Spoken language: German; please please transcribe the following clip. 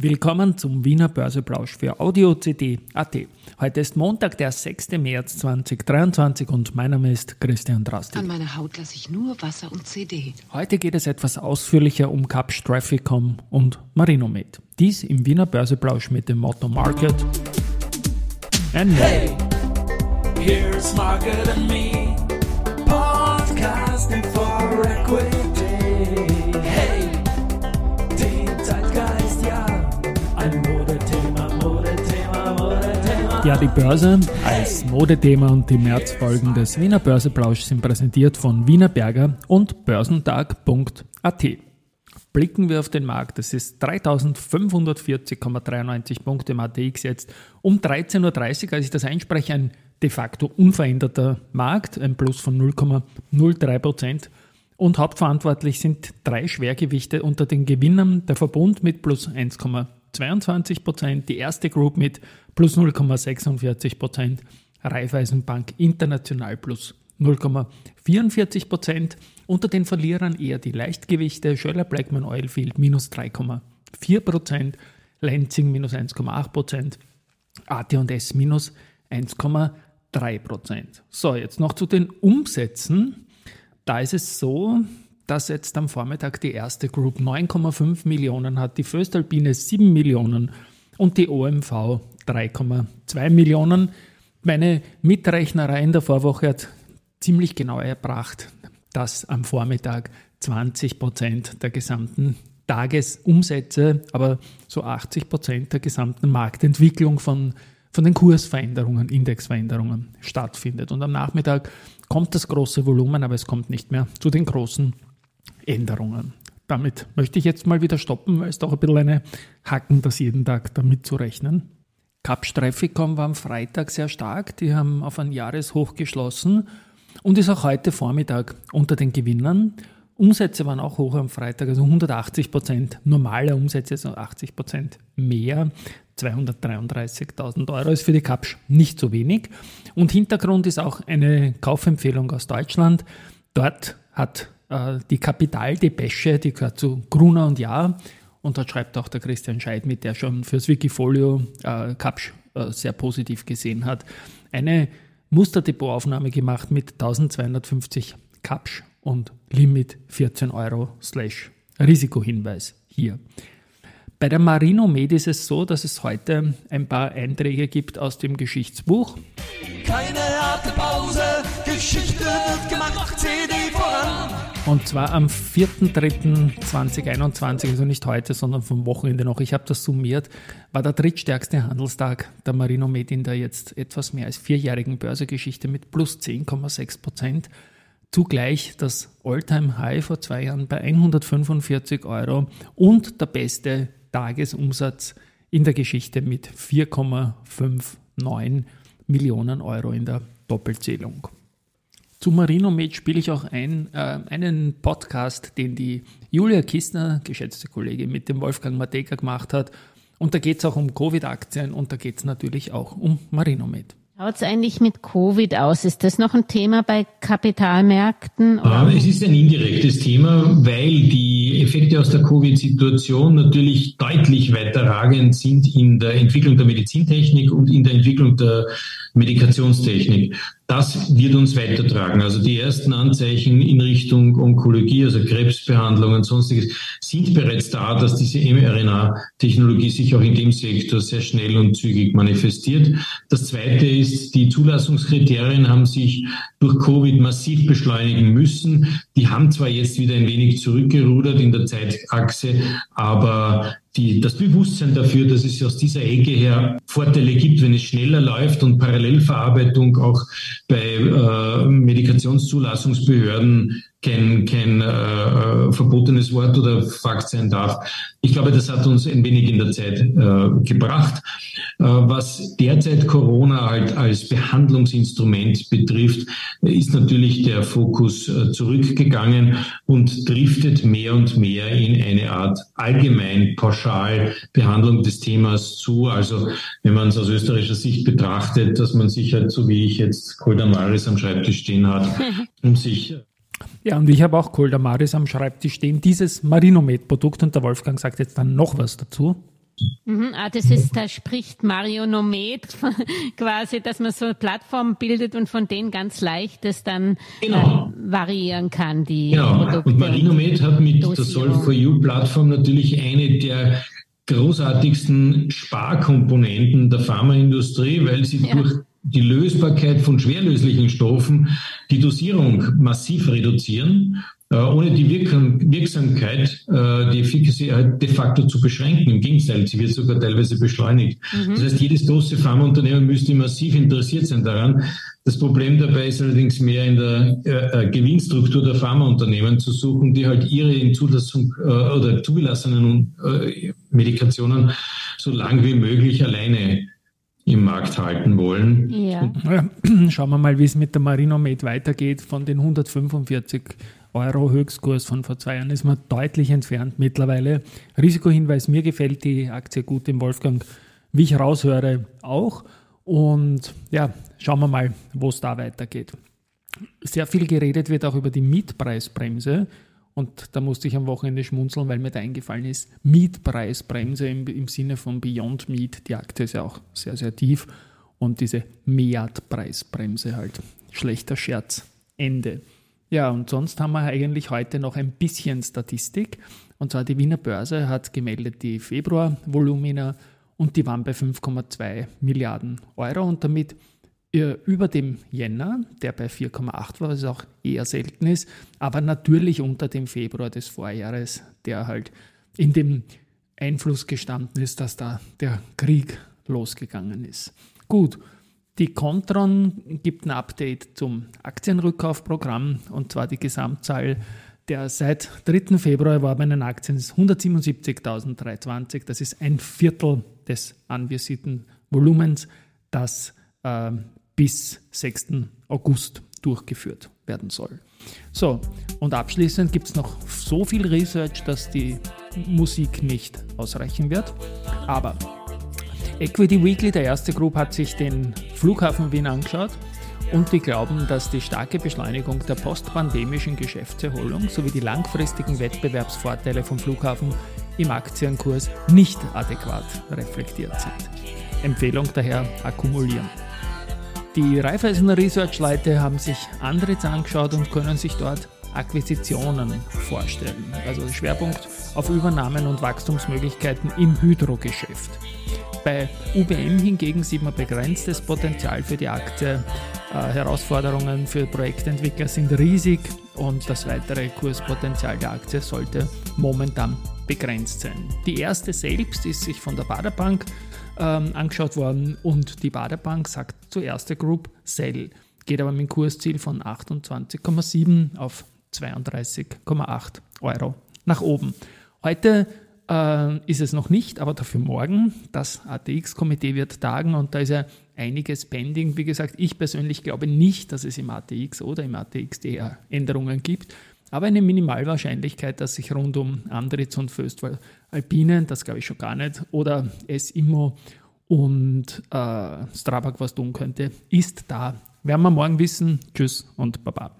Willkommen zum Wiener Börseplausch für Audio CD AT. Heute ist Montag, der 6. März 2023 und mein Name ist Christian Drasti. An meiner Haut lasse ich nur Wasser und CD. Heute geht es etwas ausführlicher um Capsch Trafficom und Marinomed. Dies im Wiener Börseplausch mit dem Motto Market and Hey, here's Market and Me, podcasting for equity. Ja, die Börse als Modethema und die Märzfolgen des Wiener Börseplausch sind präsentiert von Wiener Berger und börsentag.at. Blicken wir auf den Markt. Es ist 3540,93 Punkte im ATX jetzt um 13.30 Uhr, als ich das einspreche, ein de facto unveränderter Markt, ein Plus von 0,03 Prozent. Und hauptverantwortlich sind drei Schwergewichte unter den Gewinnern. Der Verbund mit plus 1,5 22 Prozent, die erste Group mit plus 0,46 Prozent, Raiffeisenbank International plus 0,44 Prozent. Unter den Verlierern eher die Leichtgewichte, Schöller Blackman Oilfield minus 3,4 Prozent, Lansing minus 1,8 Prozent, AT&S minus 1,3 Prozent. So, jetzt noch zu den Umsätzen. Da ist es so, dass jetzt am Vormittag die erste Group 9,5 Millionen hat, die Föstalpine 7 Millionen und die OMV 3,2 Millionen. Meine Mitrechnerei in der Vorwoche hat ziemlich genau erbracht, dass am Vormittag 20 Prozent der gesamten Tagesumsätze, aber so 80 Prozent der gesamten Marktentwicklung von, von den Kursveränderungen, Indexveränderungen stattfindet. Und am Nachmittag kommt das große Volumen, aber es kommt nicht mehr zu den großen Änderungen. Damit möchte ich jetzt mal wieder stoppen, weil es doch ein bisschen eine Hacken, das jeden Tag damit zu rechnen. Capsch Trafficom war am Freitag sehr stark. Die haben auf ein Jahreshoch geschlossen und ist auch heute Vormittag unter den Gewinnern. Umsätze waren auch hoch am Freitag, also 180 Prozent normale Umsätze, also 80 Prozent mehr. 233.000 Euro ist für die Capsch nicht so wenig. Und Hintergrund ist auch eine Kaufempfehlung aus Deutschland. Dort hat äh, die Kapitaldepesche, die gehört zu Gruner und Jahr. Und dort schreibt auch der Christian Scheid mit, der schon fürs Wikifolio äh, Kapsch äh, sehr positiv gesehen hat, eine Musterdepotaufnahme gemacht mit 1250 Kapsch und Limit 14 Euro slash Risikohinweis hier. Bei der Marino Med ist es so, dass es heute ein paar Einträge gibt aus dem Geschichtsbuch. Keine harte Pause, Geschichte wird gemacht. Und zwar am 4.3.2021, also nicht heute, sondern vom Wochenende noch. Ich habe das summiert, war der drittstärkste Handelstag der Marino Med in der jetzt etwas mehr als vierjährigen Börsegeschichte mit plus 10,6 Prozent. Zugleich das Alltime high vor zwei Jahren bei 145 Euro und der beste Tagesumsatz in der Geschichte mit 4,59 Millionen Euro in der Doppelzählung. Zu Marinomed spiele ich auch ein, äh, einen Podcast, den die Julia Kistner, geschätzte Kollegin, mit dem Wolfgang Mateka gemacht hat. Und da geht es auch um Covid-Aktien und da geht es natürlich auch um Marinomed. Schaut es eigentlich mit Covid aus? Ist das noch ein Thema bei Kapitalmärkten? Oder? Es ist ein indirektes Thema, weil die Effekte aus der Covid-Situation natürlich deutlich weiterragend sind in der Entwicklung der Medizintechnik und in der Entwicklung der Medikationstechnik. Das wird uns weitertragen. Also die ersten Anzeichen in Richtung Onkologie, also Krebsbehandlung und sonstiges, sind bereits da, dass diese mRNA-Technologie sich auch in dem Sektor sehr schnell und zügig manifestiert. Das zweite ist, die Zulassungskriterien haben sich durch Covid massiv beschleunigen müssen. Die haben zwar jetzt wieder ein wenig zurückgerudert in der Zeitachse, aber die, das Bewusstsein dafür, dass es aus dieser Ecke her Vorteile gibt, wenn es schneller läuft und Parallelverarbeitung auch bei äh, Medikationszulassungsbehörden kein, kein äh, verbotenes Wort oder Fakt sein darf. Ich glaube, das hat uns ein wenig in der Zeit äh, gebracht. Äh, was derzeit Corona halt als Behandlungsinstrument betrifft, ist natürlich der Fokus äh, zurückgegangen und driftet mehr und mehr in eine Art allgemein pauschal Behandlung des Themas zu. Also wenn man es aus österreichischer Sicht betrachtet, dass man sich halt so wie ich jetzt Coldamaris am Schreibtisch stehen hat, um sich ja, und ich habe auch Coldamaris am Schreibtisch stehen, dieses Marinomed-Produkt und der Wolfgang sagt jetzt dann noch was dazu. Mhm, ah, das ist, da spricht Marionomet quasi, dass man so eine Plattform bildet und von denen ganz leicht das dann genau. äh, variieren kann, die genau. Produkte. Und Marinomed hat mit Dosierung. der Solve4U-Plattform natürlich eine der großartigsten Sparkomponenten der Pharmaindustrie, weil sie ja. durch die Lösbarkeit von schwerlöslichen Stoffen die Dosierung massiv reduzieren äh, ohne die Wirksamkeit, äh, die Efficacy halt de facto zu beschränken. Im Gegenteil, sie wird sogar teilweise beschleunigt. Mhm. Das heißt, jedes große Pharmaunternehmen müsste massiv interessiert sein daran. Das Problem dabei ist allerdings mehr in der äh, äh Gewinnstruktur der Pharmaunternehmen zu suchen, die halt ihre in Zulassung äh, oder zugelassenen äh, Medikationen so lang wie möglich alleine im Markt halten wollen. Ja. Schauen wir mal, wie es mit der Marinomed weitergeht. Von den 145 Euro Höchstkurs von vor zwei Jahren ist man deutlich entfernt mittlerweile. Risikohinweis, mir gefällt die Aktie gut im Wolfgang, wie ich raushöre, auch. Und ja, schauen wir mal, wo es da weitergeht. Sehr viel geredet wird auch über die Mietpreisbremse. Und da musste ich am Wochenende schmunzeln, weil mir da eingefallen ist, Mietpreisbremse im, im Sinne von Beyond Meat. Die Aktie ist ja auch sehr, sehr tief. Und diese Meat-Preisbremse halt. Schlechter Scherz. Ende. Ja, und sonst haben wir eigentlich heute noch ein bisschen Statistik. Und zwar die Wiener Börse hat gemeldet die Februarvolumina und die waren bei 5,2 Milliarden Euro und damit über dem Jänner, der bei 4,8 war, was auch eher selten ist, aber natürlich unter dem Februar des Vorjahres, der halt in dem Einfluss gestanden ist, dass da der Krieg losgegangen ist. Gut, die Contron gibt ein Update zum Aktienrückkaufprogramm und zwar die Gesamtzahl der seit 3. Februar erworbenen Aktien ist 177.320. Das ist ein Viertel des anvisierten Volumens, das äh, bis 6. August durchgeführt werden soll. So, und abschließend gibt es noch so viel Research, dass die Musik nicht ausreichen wird. Aber Equity Weekly, der erste Group, hat sich den Flughafen Wien angeschaut und die glauben, dass die starke Beschleunigung der postpandemischen Geschäftserholung sowie die langfristigen Wettbewerbsvorteile vom Flughafen im Aktienkurs nicht adäquat reflektiert sind. Empfehlung daher akkumulieren. Die Raiffeisen Research-Leute haben sich Andritz angeschaut und können sich dort Akquisitionen vorstellen. Also Schwerpunkt auf Übernahmen und Wachstumsmöglichkeiten im Hydrogeschäft. Bei UBM hingegen sieht man begrenztes Potenzial für die Aktie. Äh, Herausforderungen für Projektentwickler sind riesig und das weitere Kurspotenzial der Aktie sollte momentan begrenzt sein. Die erste selbst ist sich von der Baderbank ähm, angeschaut worden und die Baderbank sagt zuerst der Group Sell, geht aber mit dem Kursziel von 28,7 auf 32,8 Euro nach oben. Heute äh, ist es noch nicht, aber dafür morgen. Das ATX-Komitee wird tagen und da ist ja einiges pending. Wie gesagt, ich persönlich glaube nicht, dass es im ATX oder im ATXD Änderungen gibt, aber eine Minimalwahrscheinlichkeit, dass sich rund um Andritz und Föstwal Alpine, das glaube ich schon gar nicht, oder S-Immo und äh, Strabag was tun könnte, ist da. Werden wir morgen wissen. Tschüss und Baba.